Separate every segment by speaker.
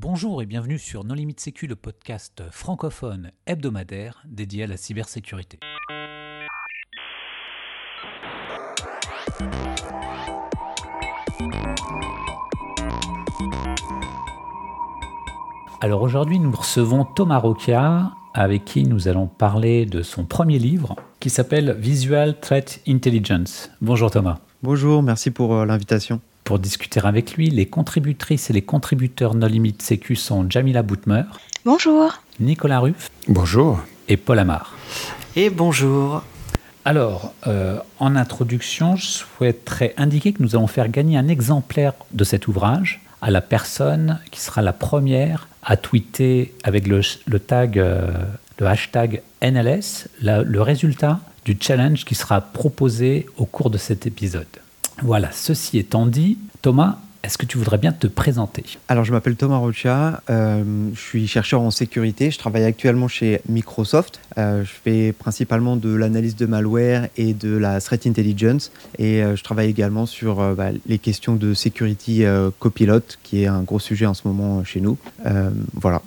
Speaker 1: Bonjour et bienvenue sur Non Limite Sécu, le podcast francophone hebdomadaire dédié à la cybersécurité. Alors aujourd'hui, nous recevons Thomas Roquia, avec qui nous allons parler de son premier livre qui s'appelle Visual Threat Intelligence. Bonjour Thomas.
Speaker 2: Bonjour, merci pour euh, l'invitation.
Speaker 1: Pour discuter avec lui, les contributrices et les contributeurs No Limit Sécu sont Jamila Boutmer.
Speaker 3: Bonjour.
Speaker 1: Nicolas Ruff.
Speaker 4: Bonjour.
Speaker 1: Et Paul Amar.
Speaker 5: Et bonjour.
Speaker 1: Alors, euh, en introduction, je souhaiterais indiquer que nous allons faire gagner un exemplaire de cet ouvrage à la personne qui sera la première à tweeter avec le, tag, euh, le hashtag NLS, le résultat du challenge qui sera proposé au cours de cet épisode. Voilà, ceci étant dit, Thomas, est-ce que tu voudrais bien te présenter?
Speaker 2: Alors, je m'appelle Thomas Rocha, euh, je suis chercheur en sécurité, je travaille actuellement chez Microsoft. Euh, je fais principalement de l'analyse de malware et de la threat intelligence. Et euh, je travaille également sur bah, les questions de security copilot, qui est un gros sujet en ce moment chez nous. voilà.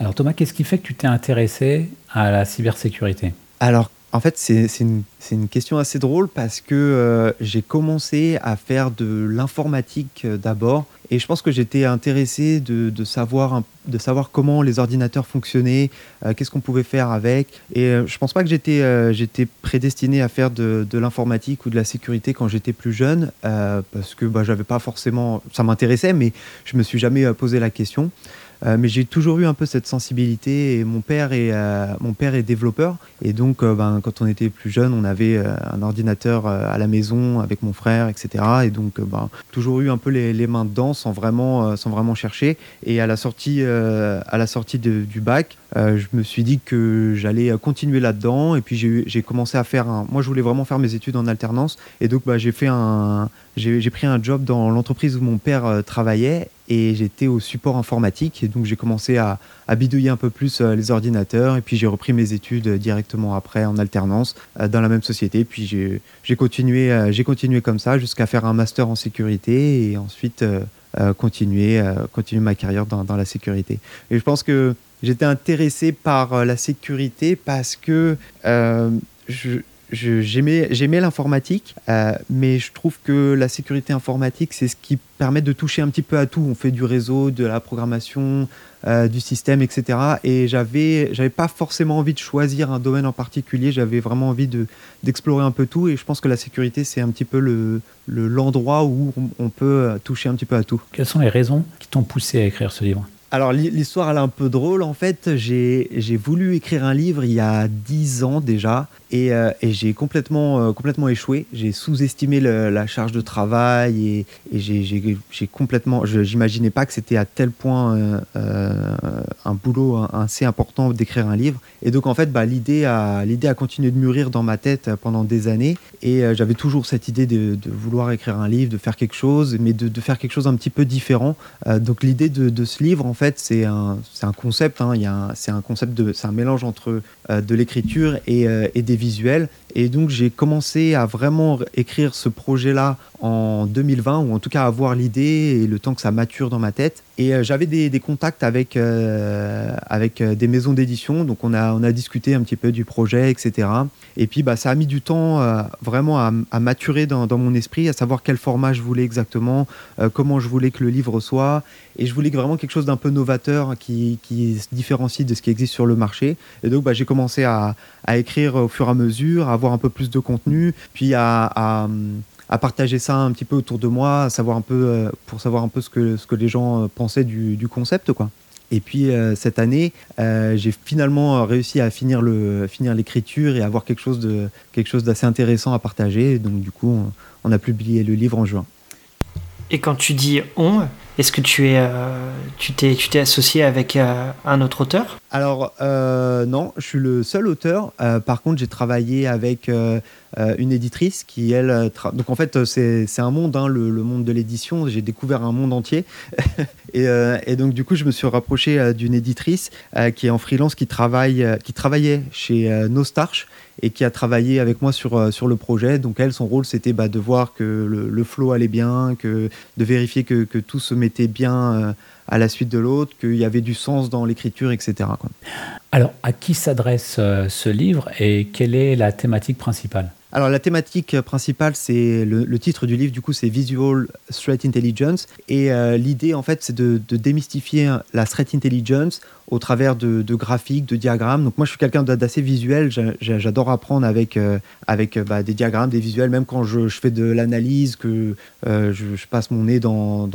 Speaker 1: Alors, Thomas, qu'est-ce qui fait que tu t'es intéressé à la cybersécurité?
Speaker 2: Alors, en fait, c'est une, question assez drôle parce que euh, j'ai commencé à faire de l'informatique euh, d'abord et je pense que j'étais intéressé de, savoir, comment les ordinateurs fonctionnaient, euh, qu'est-ce qu'on pouvait faire avec. Et je pense pas que j'étais prédestiné à faire de, l'informatique ou de la sécurité quand j'étais plus jeune parce que bah, j'avais pas forcément. Ça m'intéressait, mais je me suis jamais posé la question. Euh, mais j'ai toujours eu un peu cette sensibilité et mon père est, euh, mon père est développeur. Et donc euh, ben, quand on était plus jeune on avait un ordinateur à la maison avec mon frère etc et donc ben, toujours eu un peu les, mains dedans sans vraiment, sans vraiment chercher. Et à la sortie, à la sortie du bac je me suis dit que j'allais continuer là-dedans et puis j'ai commencé à faire un... moi je voulais vraiment faire mes études en alternance et donc bah, j'ai fait un j'ai pris un job dans l'entreprise où mon père travaillait et j'étais au support informatique et donc j'ai commencé à, bidouiller un peu plus euh, les ordinateurs et puis j'ai repris mes études directement après en alternance euh, dans la même société. Puis j'ai continué euh, j'ai continué comme ça jusqu'à faire un master en sécurité et ensuite continuer continuer ma carrière dans, dans, la sécurité. Et je pense que j'étais intéressé par la sécurité parce que je j'aimais l'informatique, euh, mais je trouve que la sécurité informatique, c'est ce qui permet de toucher un petit peu à tout. On fait du réseau, de la programmation, euh, du système, etc. Et j'avais, j'avais pas forcément envie de choisir un domaine en particulier. J'avais vraiment envie de d'explorer un peu tout. Et je pense que la sécurité, c'est un petit peu le l'endroit où on peut toucher un petit peu à tout.
Speaker 1: Quelles sont les raisons qui t'ont poussé à écrire ce livre?
Speaker 2: Alors l'histoire elle est un peu drôle en fait. J'ai voulu écrire un livre il y a dix ans déjà et, euh, j'ai complètement, euh, complètement échoué. J'ai sous-estimé la charge de travail et, j'ai complètement. J'imaginais pas que c'était à tel point euh, un boulot assez important d'écrire un livre. Et donc en fait bah, l'idée a, a continué de mûrir dans ma tête pendant des années et j'avais toujours cette idée de, vouloir écrire un livre, de faire quelque chose, mais de, faire quelque chose un petit peu différent. donc l'idée de, ce livre en fait, c'est un, un, concept. Hein, c'est un c'est un mélange entre de l'écriture et, euh, des visuels. Et donc, j'ai commencé à vraiment écrire ce projet-là en 2020, ou en tout cas avoir l'idée et le temps que ça mature dans ma tête. Et euh, j'avais des, contacts avec, avec des maisons d'édition, donc on a, on a discuté un petit peu du projet, etc. Et puis, bah, ça a mis du temps vraiment à, à maturer dans, mon esprit, à savoir quel format je voulais exactement, comment je voulais que le livre soit. Et je voulais vraiment quelque chose d'un peu novateur qui, se différencie de ce qui existe sur le marché. Et donc, bah, j'ai commencé à, écrire au fur et à mesure, à avoir un peu plus de contenu, puis à, partager ça un petit peu autour de moi, savoir un peu, euh, pour savoir un peu ce que, ce que les gens euh, pensaient du, concept. Quoi. Et puis euh, cette année, j'ai finalement réussi à finir le finir l'écriture et avoir quelque chose de quelque chose d'assez intéressant à partager. donc du coup, on, a publié le livre en juin.
Speaker 5: Et quand tu dis on, est-ce que tu es, tu t'es, tu t'es associé avec un autre auteur?
Speaker 2: Alors euh, non, je suis le seul auteur. par contre, j'ai travaillé avec une éditrice qui elle, donc en fait c'est, un monde, hein, le, monde de l'édition. J'ai découvert un monde entier. et, donc du coup, je me suis rapproché d'une éditrice qui est en freelance, qui travaille, qui travaillait chez Nostarch et qui a travaillé avec moi sur, euh, sur le projet. Donc elle, son rôle, c'était bah, de voir que le, flow allait bien, que, de vérifier que, tout se mettait bien, euh, à la suite de l'autre, qu'il y avait du sens dans l'écriture, etc.
Speaker 1: Alors, à qui s'adresse ce livre et quelle est la thématique principale?
Speaker 2: Alors la thématique principale, c'est le, titre du livre, du coup, c'est Visual Threat Intelligence. Et euh, l'idée, en fait, c'est de, démystifier la threat intelligence au travers de, graphiques, de diagrammes. Donc moi, je suis quelqu'un d'assez visuel. J'adore apprendre avec, euh, avec euh, bah, des diagrammes, des visuels, même quand je, fais de l'analyse, que je, passe mon nez dans,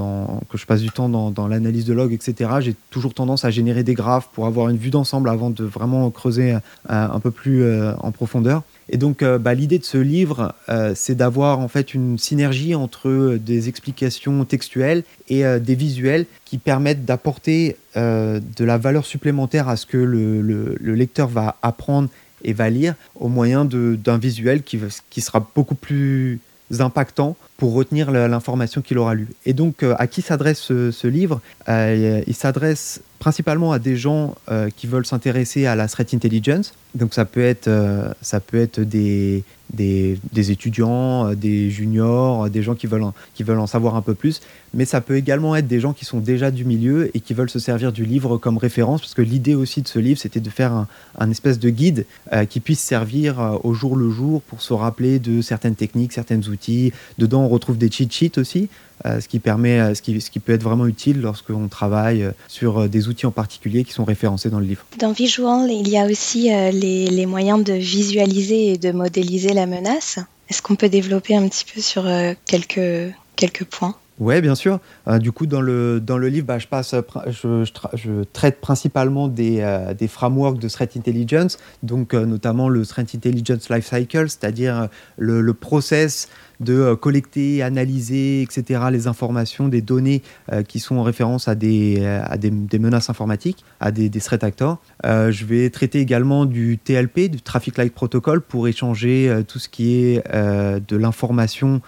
Speaker 2: que je passe du temps dans, l'analyse de log, etc. J'ai toujours tendance à générer des graphes pour avoir une vue d'ensemble avant de vraiment creuser un peu plus en profondeur. Et donc, euh, bah, l'idée de ce livre, euh, c'est d'avoir en fait une synergie entre des explications textuelles et euh, des visuels qui permettent d'apporter de la valeur supplémentaire à ce que le, lecteur va apprendre et va lire au moyen d'un visuel qui sera beaucoup plus impactant pour retenir l'information qu'il aura lue. Et donc, à qui s'adresse ce, livre? Il s'adresse principalement à des gens qui veulent s'intéresser à la threat intelligence, donc ça peut être, euh, ça peut être des, des, étudiants, euh, des juniors, des gens qui veulent, en, qui veulent en savoir un peu plus, mais ça peut également être des gens qui sont déjà du milieu et qui veulent se servir du livre comme référence, parce que l'idée aussi de ce livre, c'était de faire un, un espèce de guide euh, qui puisse servir au jour le jour pour se rappeler de certaines techniques, certains outils. Dedans, on retrouve des cheat sheets aussi, ce qui permet, ce qui, ce qui peut être vraiment utile lorsqu'on travaille sur des outils en particulier qui sont référencés dans le livre.
Speaker 3: Dans Visual, il y a aussi les, moyens de visualiser et de modéliser la menace. Est-ce qu'on peut développer un petit peu sur euh, quelques, quelques points?
Speaker 2: Oui, bien sûr. Euh, du coup, dans le, dans le livre, bah, je, passe, je, je, traite principalement des, euh, des, frameworks de Threat Intelligence, donc notamment le Threat Intelligence Lifecycle, c'est-à-dire le, le, process de euh, collecter, analyser, etc., les informations, des données euh, qui sont en référence à des, euh, à des, menaces informatiques, à des, des threat actors. je vais traiter également du TLP, du Traffic Light Protocol, pour échanger tout ce qui est de l'information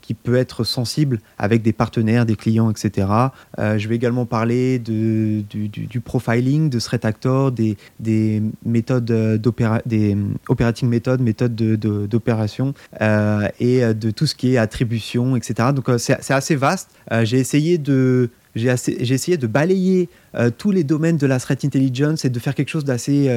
Speaker 2: qui peut être sensible avec des partenaires, des clients, etc. je vais également parler de, du, du, profiling de threat actors, des, des méthodes des operating methods, méthodes d'opération et de tout ce qui est attribution, etc. Donc euh, c'est assez vaste. Euh, j'ai essayé de j'ai essayé de balayer euh, tous les domaines de la threat intelligence et de faire quelque chose d'assez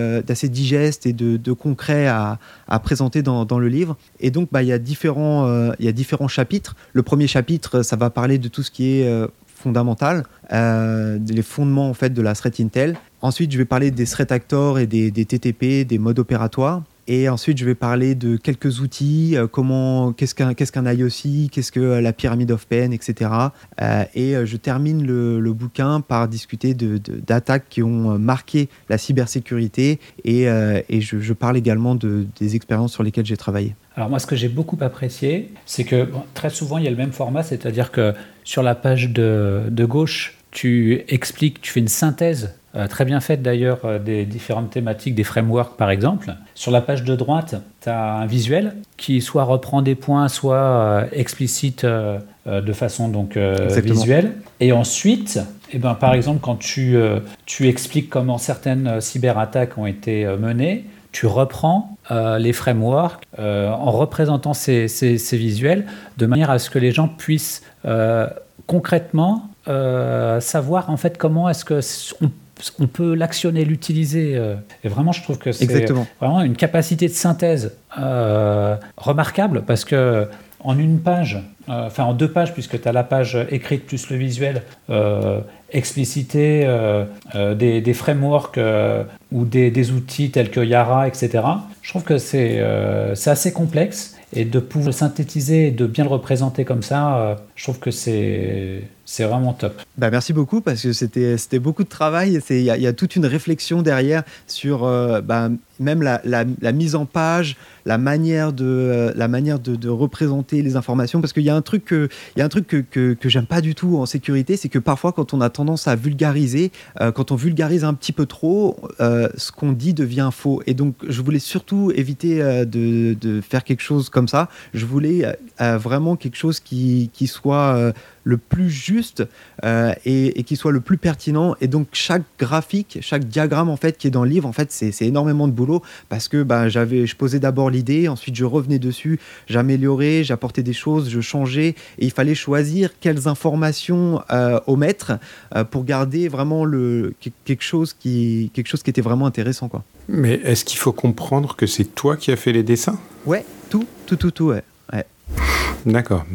Speaker 2: digeste et de, concret à, présenter dans, le livre. Et donc, bah, il, y a différents, y a différents chapitres. Le premier chapitre, ça va parler de tout ce qui est fondamental, les fondements en fait de la threat intel. Ensuite, je vais parler des threat actors et des TTP, des modes opératoires. Et ensuite, je vais parler de quelques outils, euh, comment, qu'est-ce qu'un, qu'est-ce IOC, qu'est-ce que euh, la pyramide of pain, etc. Euh, et je termine le, bouquin par discuter d'attaques qui ont marqué la cybersécurité et, je, parle également de, des expériences sur lesquelles j'ai travaillé.
Speaker 1: Alors moi, ce que j'ai beaucoup apprécié, c'est que très souvent, il y a le même format, c'est-à-dire que sur la page de gauche, tu expliques, tu fais une synthèse euh, très bien faite d'ailleurs euh, des différentes thématiques des frameworks par exemple. Sur la page de droite, tu as un visuel qui soit reprend des points, soit euh, explicite de façon donc visuelle. Et ensuite, eh ben, par exemple, quand tu, tu expliques comment certaines cyberattaques ont été menées, tu reprends les frameworks en représentant ces, ces, ces, visuels de manière à ce que les gens puissent concrètement savoir en fait comment est-ce que on on peut l'actionner, l'utiliser. Euh, et vraiment, je trouve que c'est vraiment une capacité de synthèse euh, remarquable parce que en une page, euh, enfin en deux pages, puisque tu as la page écrite plus le visuel, expliciter des, frameworks ou des, des, outils tels que Yara, etc. Je trouve que c'est assez complexe et de pouvoir le synthétiser et de bien le représenter comme ça, je trouve que c'est c'est vraiment top.
Speaker 2: Bah merci beaucoup parce que c'était beaucoup de travail. Il y, a toute une réflexion derrière sur euh, bah, même la, mise en page, la manière de, la manière de, représenter les informations. Parce qu'il y a un truc que, il y a un truc que, que, que j'aime pas du tout en sécurité, c'est que parfois quand on a tendance à vulgariser, euh, quand on vulgarise un petit peu trop, euh, ce qu'on dit devient faux. Et donc je voulais surtout éviter de, de, faire quelque chose comme ça. Je voulais vraiment quelque chose qui, qui soit le plus juste euh, et, qui soit le plus pertinent. Et donc chaque graphique, chaque diagramme en fait qui est dans le livre, en fait, c'est énormément de boulot parce que bah, j'avais, je posais d'abord l'idée, ensuite je revenais dessus, j'améliorais, j'apportais des choses, je changeais et il fallait choisir quelles informations euh, omettre euh, pour garder vraiment le quelque chose qui quelque chose qui était vraiment intéressant quoi.
Speaker 4: Mais est-ce qu'il faut comprendre que c'est toi qui as fait les dessins?
Speaker 2: Ouais, tout, tout, tout, tout, ouais.
Speaker 4: D'accord.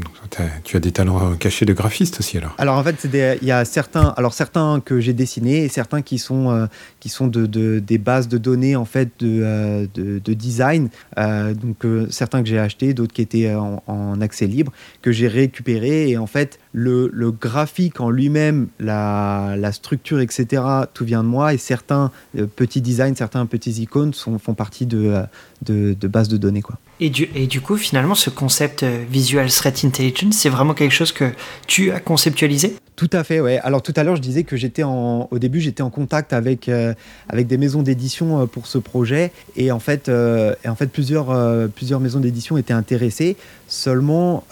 Speaker 4: Tu as des talents cachés de graphiste aussi alors.
Speaker 2: Alors en fait, il y a certains, alors certains que j'ai dessinés et certains qui sont euh, qui sont de, des bases de données en fait de, euh, de, design. Euh, donc certains que j'ai achetés, d'autres qui étaient en, accès libre, que j'ai récupéré et en fait le, le graphique en lui-même, la, la, structure, etc. Tout vient de moi et certains petits designs, certains petits icônes font partie de, de, de bases de données quoi.
Speaker 5: Et du, et du coup, finalement, ce concept euh, Visual Threat Intelligence, c'est vraiment quelque chose que tu as conceptualisé?
Speaker 2: Tout à fait, ouais. Alors tout à l'heure, je disais que j'étais en, au début, j'étais en contact avec euh, avec des maisons d'édition euh, pour ce projet, et en fait, et en fait, plusieurs plusieurs maisons d'édition étaient intéressées. Seulement,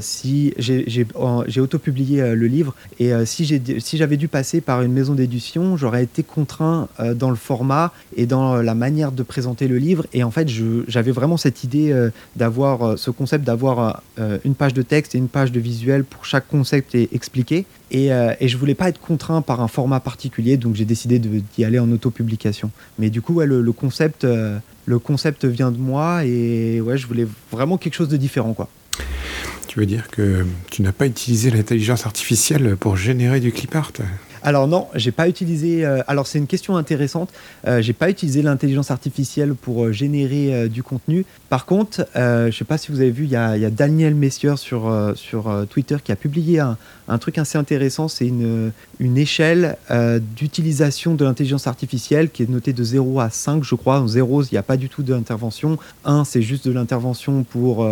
Speaker 2: si j'ai auto-publié le livre, et si j'ai si j'avais dû passer par une maison d'édition, j'aurais été contraint dans le format et dans la manière de présenter le livre. Et en fait, j'avais vraiment cette idée euh, d'avoir euh, ce concept d'avoir euh, une page de texte et une page de visuel pour chaque concept et expliqué. Et, et je voulais pas être contraint par un format particulier, donc j'ai décidé d'y aller en auto-publication. Mais du coup, le, concept, le concept vient de moi et ouais, je voulais vraiment quelque chose de différent, quoi.
Speaker 4: Tu veux dire que tu n'as pas utilisé l'intelligence artificielle pour générer du clip art?
Speaker 2: Alors non, j'ai pas utilisé. Euh, alors c'est une question intéressante. Euh, j'ai pas utilisé l'intelligence artificielle pour euh, générer du contenu. Par contre, je sais pas si vous avez vu, il y a, Daniel Messier sur sur Twitter qui a publié un, truc assez intéressant. C'est une une échelle d'utilisation de l'intelligence artificielle qui est notée de 0 à 5, je crois. En 0, il n'y a pas du tout d'intervention. 1, c'est juste de l'intervention pour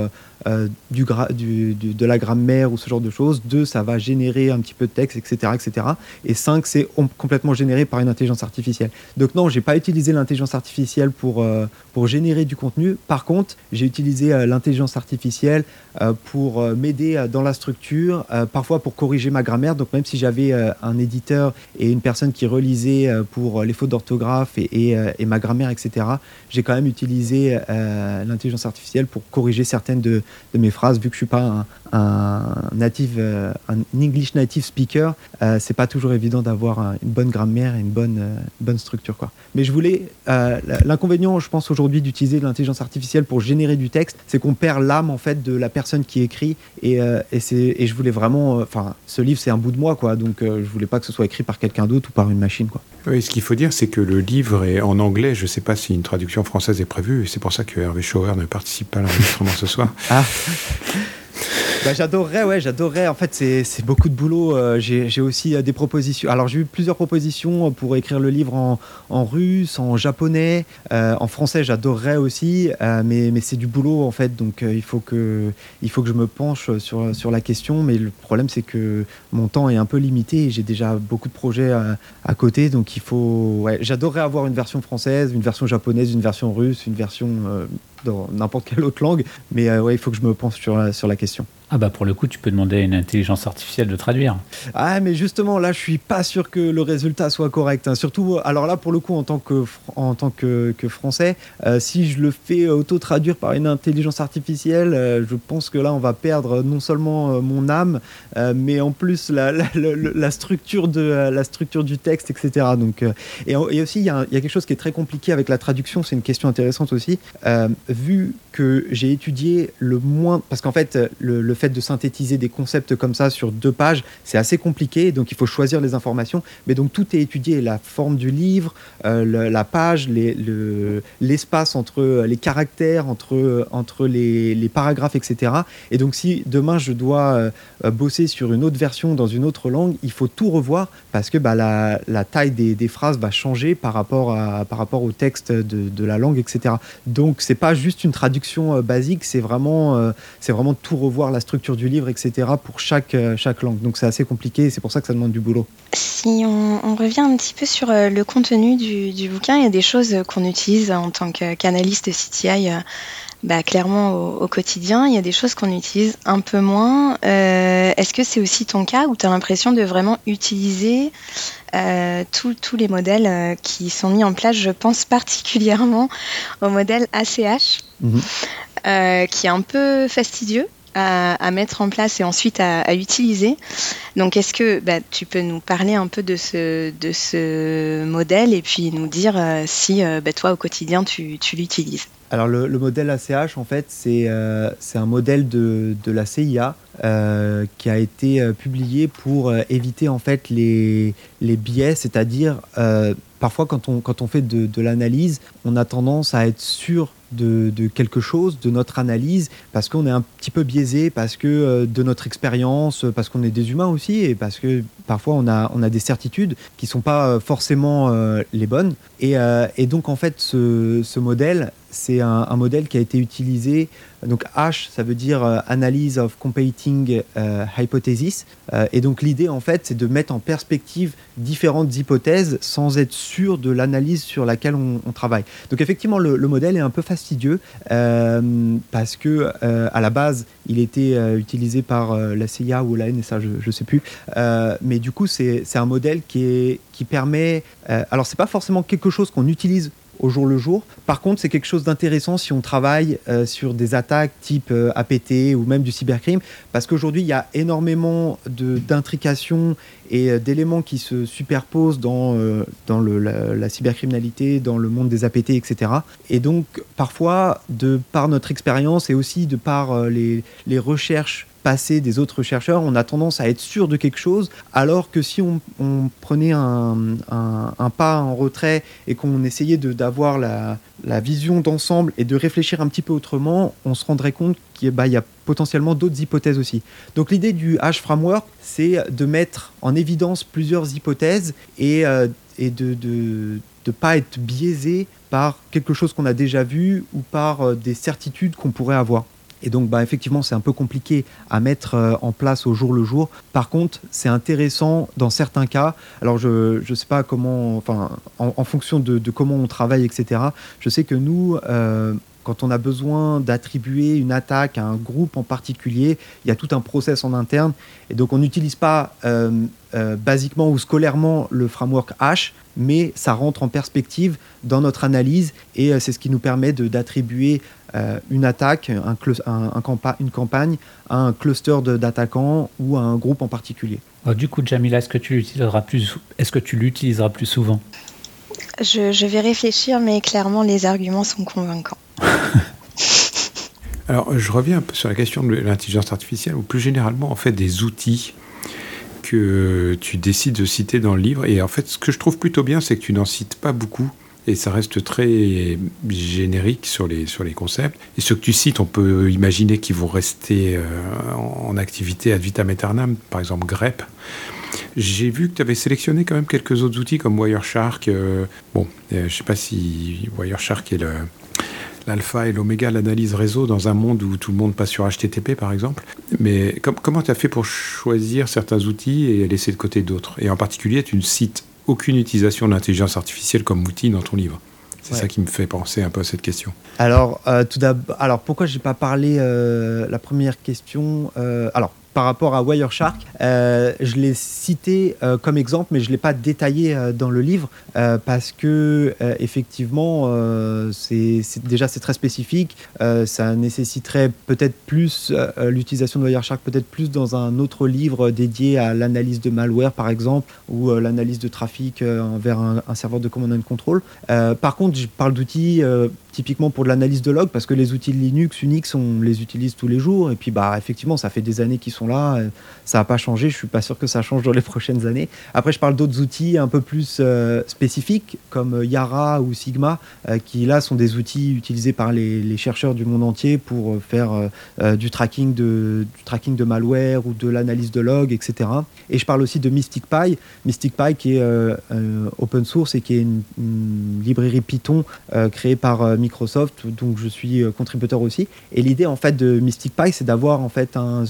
Speaker 2: du, de la grammaire ou ce genre de choses. 2, ça va générer un petit peu de texte, etc., etc. Et 5, c'est complètement généré par une intelligence artificielle. Donc non, j'ai pas utilisé l'intelligence artificielle pour, euh, pour générer du contenu. Par contre, j'ai utilisé euh, l'intelligence artificielle euh, pour m'aider dans la structure, parfois pour corriger ma grammaire. Donc même si j'avais un éditeur et une personne qui relisait pour les fautes d'orthographe et, et, ma grammaire, etc., j'ai quand même utilisé l'intelligence artificielle pour corriger certaines de, de, mes phrases, vu que je suis pas un, native, un English native speaker, c'est pas toujours évident d'avoir une bonne grammaire et une bonne, euh, bonne structure. Quoi. Mais je voulais. Euh, l'inconvénient, je pense, aujourd'hui d'utiliser l'intelligence artificielle pour générer du texte, c'est qu'on perd l'âme en fait de la personne qui écrit. Et, euh, et, et je voulais vraiment. Enfin, ce livre, c'est un bout de moi, quoi. Donc, je voulais pas que ce soit écrit par quelqu'un d'autre ou par une machine, quoi.
Speaker 4: Oui, ce qu'il faut dire, c'est que le livre est en anglais. Je ne sais pas si une traduction française est prévue. C'est pour ça que Hervé Schauer ne participe pas à l'enregistrement ce soir.
Speaker 2: Ah bah, j'adorerais, ouais, j'adorerais. En fait, c'est beaucoup de boulot. Euh, j'ai aussi euh, des propositions. Alors, j'ai eu plusieurs propositions pour écrire le livre en, russe, en japonais, euh, en français. J'adorerais aussi, mais, mais c'est du boulot en fait. Donc, il faut que il faut que je me penche sur sur la question. Mais le problème, c'est que mon temps est un peu limité j'ai déjà beaucoup de projets à, côté. Donc, il faut. J'adorerais avoir une version française, une version japonaise, une version russe, une version dans n'importe quelle autre langue. Mais ouais, il faut que je me penche sur sur la question.
Speaker 1: Ah bah pour le coup, tu peux demander à une intelligence artificielle de traduire.
Speaker 2: Ah mais justement là, je suis pas sûr que le résultat soit correct. Hein. Surtout, alors là pour le coup en tant que en tant que, que français, euh, si je le fais auto traduire par une intelligence artificielle, euh, je pense que là on va perdre non seulement euh, mon âme, mais en plus la, la, structure de la structure du texte, etc. Donc et, aussi il y, y, a quelque chose qui est très compliqué avec la traduction. C'est une question intéressante aussi. vu que j'ai étudié le moins, parce qu'en fait le, fait de synthétiser des concepts comme ça sur deux pages, c'est assez compliqué, donc il faut choisir les informations. Mais donc tout est étudié, la forme du livre, euh, la page, l'espace entre les caractères, entre, entre les, paragraphes, etc. Et donc si demain je dois euh, bosser sur une autre version dans une autre langue, il faut tout revoir parce que bah, la, taille des, phrases va changer par rapport, à, par rapport au texte de, la langue, etc. Donc c'est pas juste une traduction euh, basique, c'est vraiment, c'est vraiment tout revoir la structure du livre, etc., pour chaque, euh, chaque langue. Donc c'est assez compliqué et c'est pour ça que ça demande du boulot.
Speaker 3: Si on, revient un petit peu sur euh, le contenu du, du, bouquin, il y a des choses qu'on utilise en tant qu'analyste CTI bah, clairement au, quotidien. Il y a des choses qu'on utilise un peu moins. Est-ce que c'est aussi ton cas où tu as l'impression de vraiment utiliser tous les modèles qui sont mis en place Je pense particulièrement au modèle ACH, mhm. qui est un peu fastidieux à, mettre en place et ensuite à, utiliser. Donc, est-ce que bah, tu peux nous parler un peu de ce, modèle et puis nous dire euh, si euh, bah, toi, au quotidien, tu, l'utilises?
Speaker 2: Alors le, modèle ACH, en fait, c'est euh, un modèle de, la CIA qui a été publié pour éviter en fait les, biais, c'est-à-dire parfois quand on, fait de l'analyse, on a tendance à être sûr de, quelque chose, de notre analyse, parce qu'on est un petit peu biaisé, parce que euh, de notre expérience, parce qu'on est des humains aussi, et parce que parfois on a, on a des certitudes qui ne sont pas euh, forcément euh, les bonnes. Et, donc en fait, ce, modèle, c'est un, modèle qui a été utilisé. Donc H, ça veut dire Analyse of Competing Hypothesis. Et donc l'idée, en fait, c'est de mettre en perspective différentes hypothèses sans être sûr de l'analyse sur laquelle on, travaille. Donc effectivement, le, modèle est un peu fastidieux parce que à la base, il était utilisé par la CIA ou la NSA, je ne sais plus. mais du coup, c'est un modèle qui, est, qui permet... alors, c'est pas forcément quelque chose qu'on utilise jour le jour. Par contre, c'est quelque chose d'intéressant si on travaille euh, sur des attaques type euh, APT ou même du cybercrime, parce qu'aujourd'hui, il y a énormément d'intrications et euh, d'éléments qui se superposent dans, dans le, la, cybercriminalité, dans le monde des APT, etc. Et donc, parfois, de par notre expérience et aussi de par les, les recherches passé des autres chercheurs, on a tendance à être sûr de quelque chose, alors que si on, prenait un, pas en retrait et qu'on essayait d'avoir la, vision d'ensemble et de réfléchir un petit peu autrement, on se rendrait compte qu'il bah, y a potentiellement d'autres hypothèses aussi. Donc l'idée du H framework, c'est de mettre en évidence plusieurs hypothèses et, euh, et de ne pas être biaisé par quelque chose qu'on a déjà vu ou par euh, des certitudes qu'on pourrait avoir. Et donc, bah, effectivement, c'est un peu compliqué à mettre euh, en place au jour le jour. Par contre, c'est intéressant dans certains cas. Alors, je ne sais pas comment, enfin, en, fonction de, comment on travaille, etc. Je sais que nous, euh, quand on a besoin d'attribuer une attaque à un groupe en particulier, il y a tout un process en interne. Et donc, on n'utilise pas euh, basiquement ou scolairement le framework H, mais ça rentre en perspective dans notre analyse et c'est ce qui nous permet d'attribuer euh, une attaque, un, une campagne à un cluster d'attaquants ou à un groupe en particulier.
Speaker 1: Oh, du coup, Jamila, est-ce que tu l'utiliseras plus, est-ce que tu l'utiliseras plus souvent?
Speaker 3: Je, vais réfléchir, mais clairement, les arguments sont convaincants.
Speaker 4: Alors, je reviens un peu sur la question de l'intelligence artificielle, ou plus généralement, en fait, des outils que tu décides de citer dans le livre. Et en fait, ce que je trouve plutôt bien, c'est que tu n'en cites pas beaucoup et ça reste très générique sur les, sur les concepts. Et ceux que tu cites, on peut imaginer qu'ils vont rester euh, en activité ad vitam aeternam, par exemple grep. J'ai vu que tu avais sélectionné quand même quelques autres outils comme Wireshark. Euh, bon, euh, je ne sais pas si Wireshark est l'alpha et l'oméga, l'analyse réseau dans un monde où tout le monde passe sur HTTP par exemple. Mais comment tu as fait pour choisir certains outils et laisser de côté d'autres? Et en particulier, tu cites aucune utilisation de l'intelligence artificielle comme outil dans ton livre. C'est ça qui me fait penser un peu à cette question.
Speaker 2: Alors, euh, tout alors pourquoi j'ai pas parlé euh, la première question euh, Alors, par rapport à Wireshark. Euh, je l'ai cité euh, comme exemple, mais je ne l'ai pas détaillé euh, dans le livre parce que effectivement, c'est déjà c'est très spécifique. ça nécessiterait peut-être plus l'utilisation de Wireshark, peut-être plus dans un autre livre dédié à l'analyse de malware, par exemple, ou l'analyse de trafic envers un, serveur de command and control. par contre, je parle d'outils typiquement pour de l'analyse de log, parce que les outils Linux, Unix, on les utilise tous les jours. Et puis, bah, effectivement, ça fait des années qu'ils sont là. Ça n'a pas changé. Je suis pas sûr que ça change dans les prochaines années. Après, je parle d'autres outils un peu plus euh, spécifiques, comme euh, Yara ou Sigma, euh, qui là sont des outils utilisés par les, chercheurs du monde entier pour faire du, tracking de, tracking de malware ou de l'analyse de log, etc. Et je parle aussi de Mystic Mystic MysticPy, qui est open source et qui est une, librairie Python créée par Microsoft, donc je suis contributeur aussi. Et l'idée en fait de Mystic c'est d'avoir en fait un,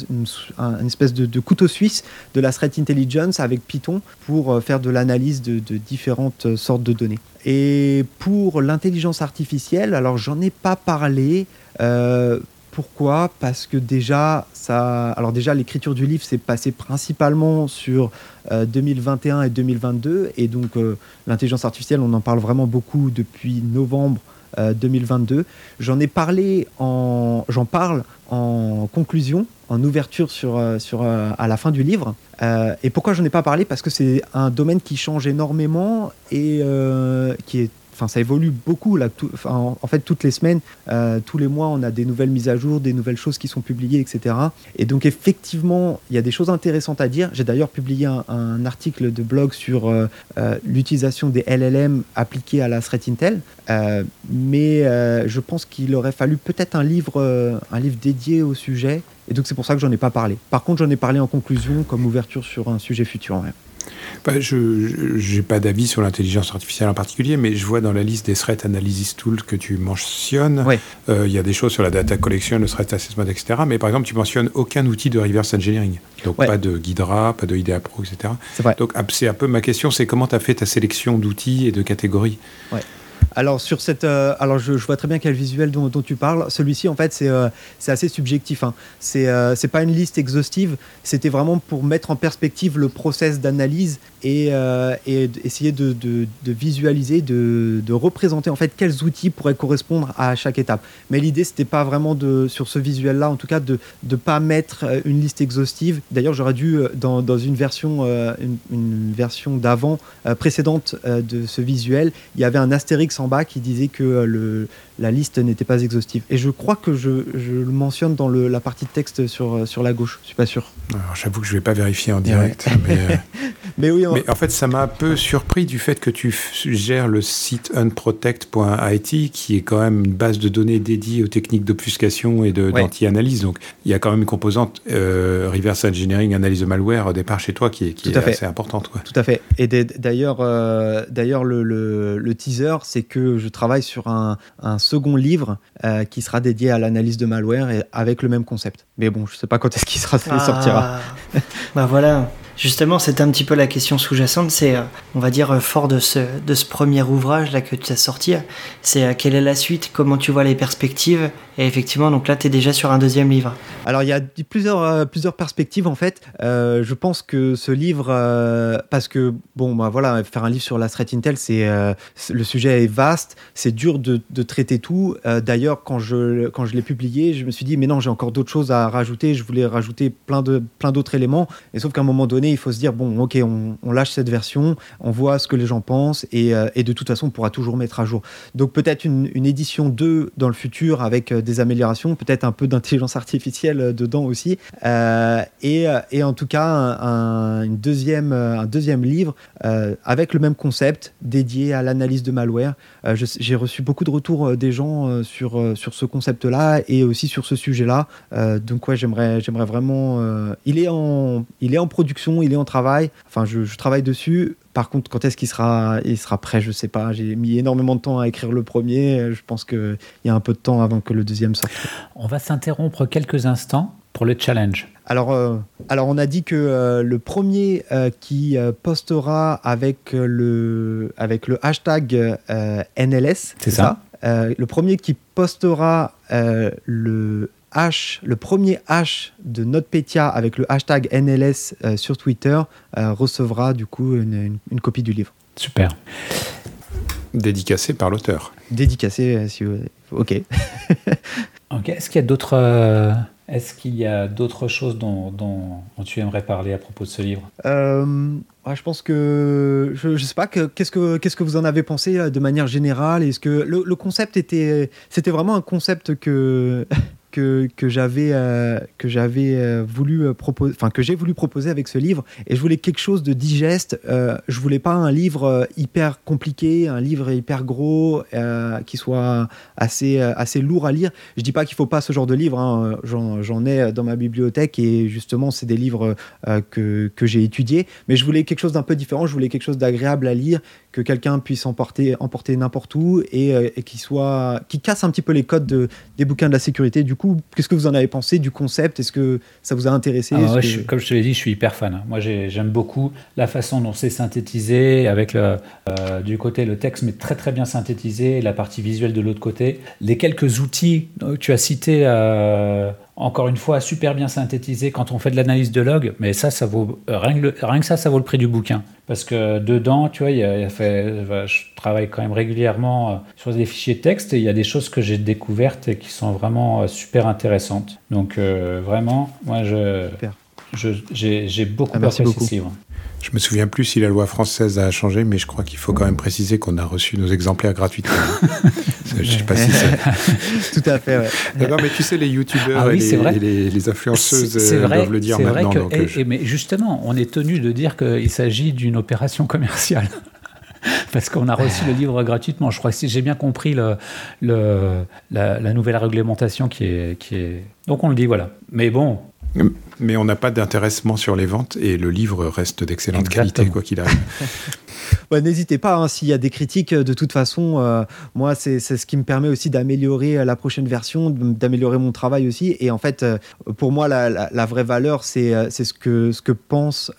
Speaker 2: une, espèce de, couteau suisse de la threat intelligence avec Python pour faire de l'analyse de, différentes sortes de données. Et pour l'intelligence artificielle, alors j'en ai pas parlé. Euh, pourquoi? Parce que déjà, ça, alors déjà l'écriture du livre s'est passée principalement sur 2021 euh, et 2022, et donc euh, l'intelligence artificielle, on en parle vraiment beaucoup depuis novembre 2022. J'en ai parlé en, j'en parle en conclusion, en ouverture sur, sur, à la fin du livre. et pourquoi j'en ai pas parlé? Parce que c'est un domaine qui change énormément et qui est enfin ça évolue beaucoup là. en, fait, toutes les semaines, euh, tous les mois, on a des nouvelles mises à jour, des nouvelles choses qui sont publiées, etc. Et donc effectivement, il y a des choses intéressantes à dire. J'ai d'ailleurs publié un, article de blog sur euh, euh, l'utilisation des LLM appliquées à la threat intel, mais je pense qu'il aurait fallu peut-être un livre, un livre dédié au sujet. Et donc c'est pour ça que j'en ai pas parlé. Par contre, j'en ai parlé en conclusion comme ouverture sur un sujet futur.
Speaker 4: Bah, je n'ai pas d'avis sur l'intelligence artificielle en particulier, mais je vois dans la liste des threat analysis tools que tu mentionnes, euh, il y a des choses sur la data collection, le threat assessment, etc. Mais par exemple, tu mentionnes aucun outil de reverse engineering. Donc pas de Ghidra, pas de IDEA Pro, etc. Donc c'est un peu ma question, c'est comment tu as fait ta sélection d'outils et de catégories?
Speaker 2: Alors, sur cette, euh, alors je, vois très bien quel visuel dont, tu parles. Celui-ci, en fait, c'est euh, assez subjectif. Hein. C'est euh, pas une liste exhaustive. C'était vraiment pour mettre en perspective le process d'analyse et, et, essayer de, de, visualiser, de, de, représenter en fait quels outils pourraient correspondre à chaque étape. Mais l'idée, c'était pas vraiment de, sur ce visuel-là, en tout cas, de ne pas mettre une liste exhaustive. D'ailleurs, j'aurais dû, dans, dans, une version, une, une version d'avant précédente de ce visuel, il y avait un astérix en bas qui disait que euh, le, la liste n'était pas exhaustive. Et je crois que je, le mentionne dans le, la partie de texte sur, euh, sur la gauche, je suis pas sûr.
Speaker 4: J'avoue que je vais pas vérifier en direct. Euh, mais, oui, mais, en fait, ça m'a un peu surpris du fait que tu gères le site unprotect.it, qui est quand même une base de données dédiée aux techniques d'obfuscation et d'anti-analyse. Donc, il y a quand même une composante reverse engineering, analyse de malware au départ chez toi qui est, qui est assez importante. Quoi.
Speaker 2: Tout à fait. Et d'ailleurs, d'ailleurs le, le, le teaser, c'est que je travaille sur un, second livre euh, qui sera dédié à l'analyse de malware et avec le même concept. Mais bon, je sais pas quand est-ce qu'il sera, ah. sortira.
Speaker 5: bah voilà. Justement, c'est un petit peu la question sous-jacente. C'est, euh, on va dire, euh, fort de ce, de ce premier ouvrage là que tu as sorti. C'est quelle est la suite Comment tu vois les perspectives Et effectivement, donc là, tu es déjà sur un deuxième livre.
Speaker 2: Alors, il y a plusieurs, plusieurs perspectives en fait. je pense que ce livre, parce que, bon, bah voilà, faire un livre sur la threat intel, c'est, le sujet est vaste, c'est dur de, de, traiter tout. D'ailleurs, quand je, quand je l'ai publié, je me suis dit, mais non, j'ai encore d'autres choses à rajouter. Je voulais rajouter plein, de, plein d'autres éléments. Et sauf qu'à un moment donné, il faut se dire bon, ok, on, lâche cette version, on voit ce que les gens pensent et, euh, de toute façon, on pourra toujours mettre à jour. Donc peut-être une, édition 2 dans le futur avec euh, des améliorations, peut-être un peu d'intelligence artificielle euh, dedans aussi. et, en tout cas, un, une deuxième, un deuxième livre avec le même concept dédié à l'analyse de malware. j'ai reçu beaucoup de retours des gens sur, sur ce concept-là et aussi sur ce sujet-là. donc ouais, j'aimerais, j'aimerais vraiment. il, est en, il est en production il est en travail. Enfin, je, travaille dessus. Par contre, quand est-ce qu'il sera, il sera prêt, je sais pas. J'ai mis énormément de temps à écrire le premier. Je pense qu'il y a un peu de temps avant que le deuxième sorte.
Speaker 1: On va s'interrompre quelques instants pour le challenge.
Speaker 2: Alors, euh, alors on a dit que euh, le premier euh, qui postera avec le, avec le hashtag NLS,
Speaker 1: c'est ça,
Speaker 2: ça le premier qui postera le le premier H de NotPetya avec le hashtag NLS euh, sur Twitter euh, recevra du coup une, copie du livre.
Speaker 1: Super.
Speaker 4: Dédicacé par l'auteur.
Speaker 2: Dédicacé, euh, si vous... ok.
Speaker 1: ok. Est-ce qu'il y a d'autres est-ce qu'il y a d'autres choses dont, dont, tu aimerais parler à propos de ce livre?
Speaker 2: Je pense que je, ne sais pas qu'est-ce que qu'est-ce que vous en avez pensé de manière générale? Est-ce que le, le concept était c'était vraiment un concept que que, j'avais euh, que j'avais euh, voulu proposer, enfin que j'ai voulu proposer avec ce livre. Et je voulais quelque chose de digeste. Euh, je voulais pas un livre hyper compliqué, un livre hyper gros, qui soit assez assez lourd à lire. Je dis pas qu'il faut pas ce genre de livre. Hein. J'en ai dans ma bibliothèque et justement c'est des livres que, que j'ai étudiés. Mais je voulais quelque chose d'un peu différent. Je voulais quelque chose d'agréable à lire que quelqu'un puisse emporter, emporter n'importe où et, euh, qui soit qui casse un petit peu les codes de, des bouquins de la sécurité. Du coup, qu'est-ce que vous en avez pensé du concept? Est-ce que ça vous a intéressé?
Speaker 1: Ah, Comme je te l'ai dit, je suis hyper fan. Moi, j'aime beaucoup la façon dont c'est synthétisé, avec le, euh, du côté le texte, mais très très bien synthétisé, la partie visuelle de l'autre côté. Les quelques outils que tu as cités. Euh, encore une fois, super bien synthétisé quand on fait de l'analyse de log, mais ça, ça vaut, rien, que rien que ça, ça vaut le prix du bouquin. Parce que dedans, tu vois, il y a, fait, je travaille quand même régulièrement euh, sur des fichiers texte et il y a des choses que j'ai découvertes et qui sont vraiment euh, super intéressantes. Donc, euh, vraiment, moi, je, j'ai beaucoup ah, apprécié ce livre.
Speaker 4: Je me souviens plus si la loi française a changé, mais je crois qu'il faut quand même préciser qu'on a reçu nos exemplaires gratuitement. je sais pas si
Speaker 2: c'est... Tout à fait, ouais.
Speaker 4: Non, mais tu sais, les youtubeurs ah et, les, influenceuses euh, doivent le dire maintenant.
Speaker 1: Euh, mais justement, on est tenu de dire qu'il s'agit d'une opération commerciale. parce qu'on a reçu le livre gratuitement. Je crois que si j'ai bien compris le, le, la, nouvelle réglementation qui est, qui est... Donc on le dit, voilà. Mais bon,
Speaker 4: mais on n'a pas d'intéressement sur les ventes et le livre reste d'excellente qualité, quoi qu'il arrive.
Speaker 2: N'hésitez pas, hein, s'il y a des critiques, de toute façon, euh, moi, c'est ce qui me permet aussi d'améliorer euh, la prochaine version, d'améliorer mon travail aussi. Et en fait, euh, pour moi, la, vraie valeur, c'est ce que, ce que pensent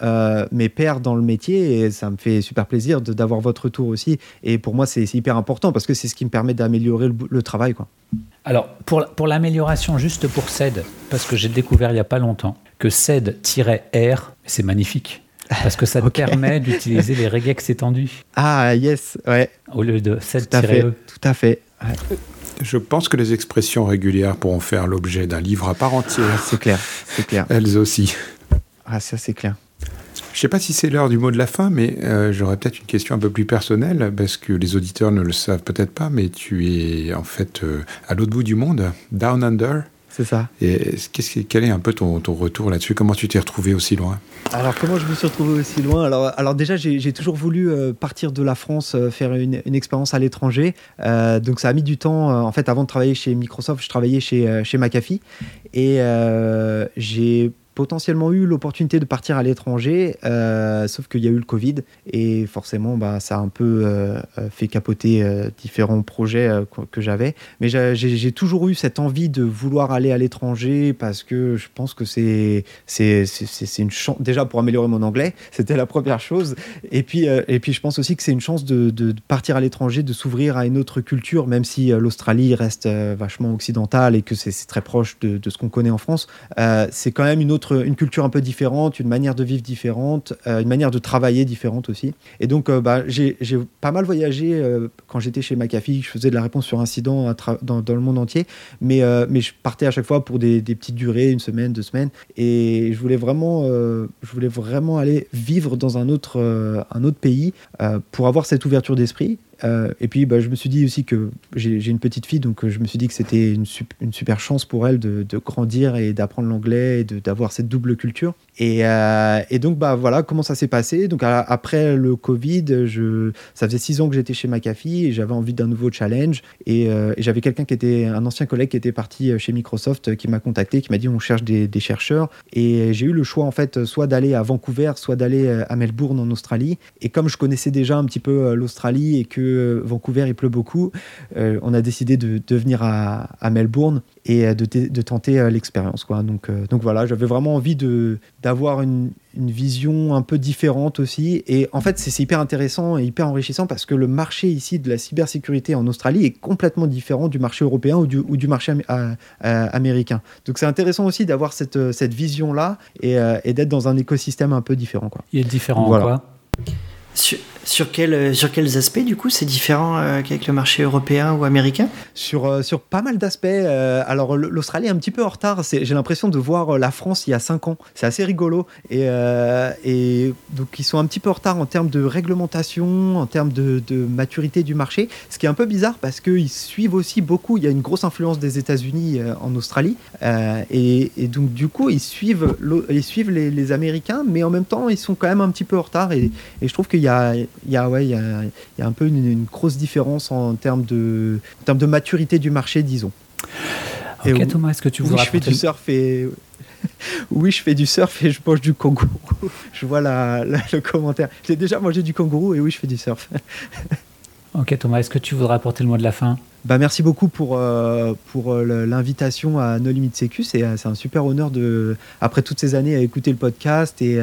Speaker 2: mes pairs dans le métier. Et ça me fait super plaisir d'avoir votre retour aussi. Et pour moi, c'est hyper important parce que c'est ce qui me permet d'améliorer le, travail.
Speaker 1: Alors, pour, pour l'amélioration, juste pour CED, parce que j'ai découvert il n'y a pas longtemps que CED-R, c'est magnifique. Parce que ça te permet d'utiliser les regex étendus.
Speaker 2: Ah, yes, ouais.
Speaker 1: Au lieu de CED-E.
Speaker 2: Tout à fait.
Speaker 4: Je pense que les expressions régulières pourront faire l'objet d'un livre à part entière. Ah,
Speaker 2: c'est clair, c'est clair.
Speaker 4: Elles aussi.
Speaker 2: Ah, ça, c'est clair.
Speaker 4: Je ne sais pas si c'est l'heure du mot de la fin, mais euh, j'aurais peut-être une question un peu plus personnelle, parce que les auditeurs ne le savent peut-être pas, mais tu es en fait euh, à l'autre bout du monde, Down Under.
Speaker 2: C'est ça.
Speaker 4: Et qu'est-ce, quel est un peu ton, ton retour là-dessus? Comment tu t'es retrouvé aussi loin?
Speaker 2: Alors, comment je me suis retrouvé aussi loin? Alors, alors, déjà, j'ai, toujours voulu euh, partir de la France, faire une, une, expérience à l'étranger. donc, ça a mis du temps. en fait, avant de travailler chez Microsoft, je travaillais chez, chez McAfee. Et j'ai potentiellement eu l'opportunité de partir à l'étranger, euh, sauf qu'il y a eu le Covid et forcément bah, ça a un peu euh, euh, fait capoter différents projets que j'avais. Mais j'ai toujours eu cette envie de vouloir aller à l'étranger parce que je pense que c'est une chance, déjà pour améliorer mon anglais, c'était la première chose. Et puis, et puis je pense aussi que c'est une chance de, partir à l'étranger, de s'ouvrir à une autre culture, même si l'Australie reste vachement occidentale et que c'est très proche de ce qu'on connaît en France. c'est quand même une autre une culture un peu différente, une manière de vivre différente, euh, une manière de travailler différente aussi. Et donc, euh, bah, j'ai pas mal voyagé euh, quand j'étais chez McAfee. Je faisais de la réponse sur incident dans, le monde entier, mais, je partais à chaque fois pour des, petites durées, une semaine, deux semaines. Et je voulais vraiment, je voulais vraiment aller vivre dans un autre pays pour avoir cette ouverture d'esprit euh, et puis, bah, je me suis dit aussi que j'ai une petite fille, donc euh, je me suis dit que c'était une, super chance pour elle de, grandir et d'apprendre l'anglais et d'avoir cette double culture. Et, euh, donc, bah, voilà comment ça s'est passé. Donc, après le Covid, ça faisait six ans que j'étais chez McAfee et j'avais envie d'un nouveau challenge. Et, et j'avais quelqu'un qui était, un ancien collègue qui était parti chez Microsoft qui m'a contacté, qui m'a dit on cherche des, des chercheurs. Et j'ai eu le choix, en fait, soit d'aller à Vancouver, soit d'aller à Melbourne en Australie. Et comme je connaissais déjà un petit peu l'Australie et que Vancouver il pleut beaucoup, euh, on a décidé de, de venir à, Melbourne et euh, de, de tenter euh, l'expérience. Quoi. Donc, donc voilà, j'avais vraiment envie d'avoir une, une, vision un peu différente aussi. Et en fait, c'est hyper intéressant et hyper enrichissant parce que le marché ici de la cybersécurité en Australie est complètement différent du marché européen ou du, ou du marché américain. Donc c'est intéressant aussi d'avoir cette, cette vision-là et, et d'être dans un écosystème un peu différent. Quoi.
Speaker 1: Il est différent quoi
Speaker 5: Sur, quel, sur quels aspects, du coup, c'est différent qu'avec le marché européen ou américain?
Speaker 2: Sur, sur pas mal d'aspects. alors, l'Australie est un petit peu en retard. J'ai l'impression de voir la France il y a 5 ans. C'est assez rigolo. Et, et donc, ils sont un petit peu en retard en termes de réglementation, en termes de, de maturité du marché. Ce qui est un peu bizarre parce qu'ils suivent aussi beaucoup. Il y a une grosse influence des États-Unis en Australie. Et, et, donc, du coup, ils suivent, ils suivent les, les, Américains, mais en même temps, ils sont quand même un petit peu en retard. Et, et je trouve qu'il y a, il y, a, ouais, il y, a, il y a un peu une, grosse différence en termes, de, en termes de maturité du marché, disons.
Speaker 1: Ok, Thomas, est-ce que tu voudrais
Speaker 2: oui, je fais du surf et oui, je fais du surf et je mange du kangourou. je vois la, le commentaire. J'ai déjà mangé du kangourou et oui, je fais du surf.
Speaker 1: ok, Thomas, est-ce que tu voudrais apporter le mot de la fin?
Speaker 2: Bah, merci beaucoup pour, euh, pour euh, l'invitation à No Limit Sécu. Euh, c'est un super honneur, de, après toutes ces années, à écouter le podcast et,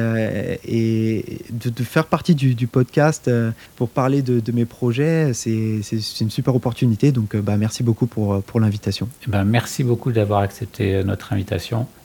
Speaker 2: et de, faire partie du, podcast pour parler de, mes projets. C'est une super opportunité. Donc, bah, merci beaucoup pour, pour l'invitation.
Speaker 1: Ben, merci beaucoup d'avoir accepté notre invitation.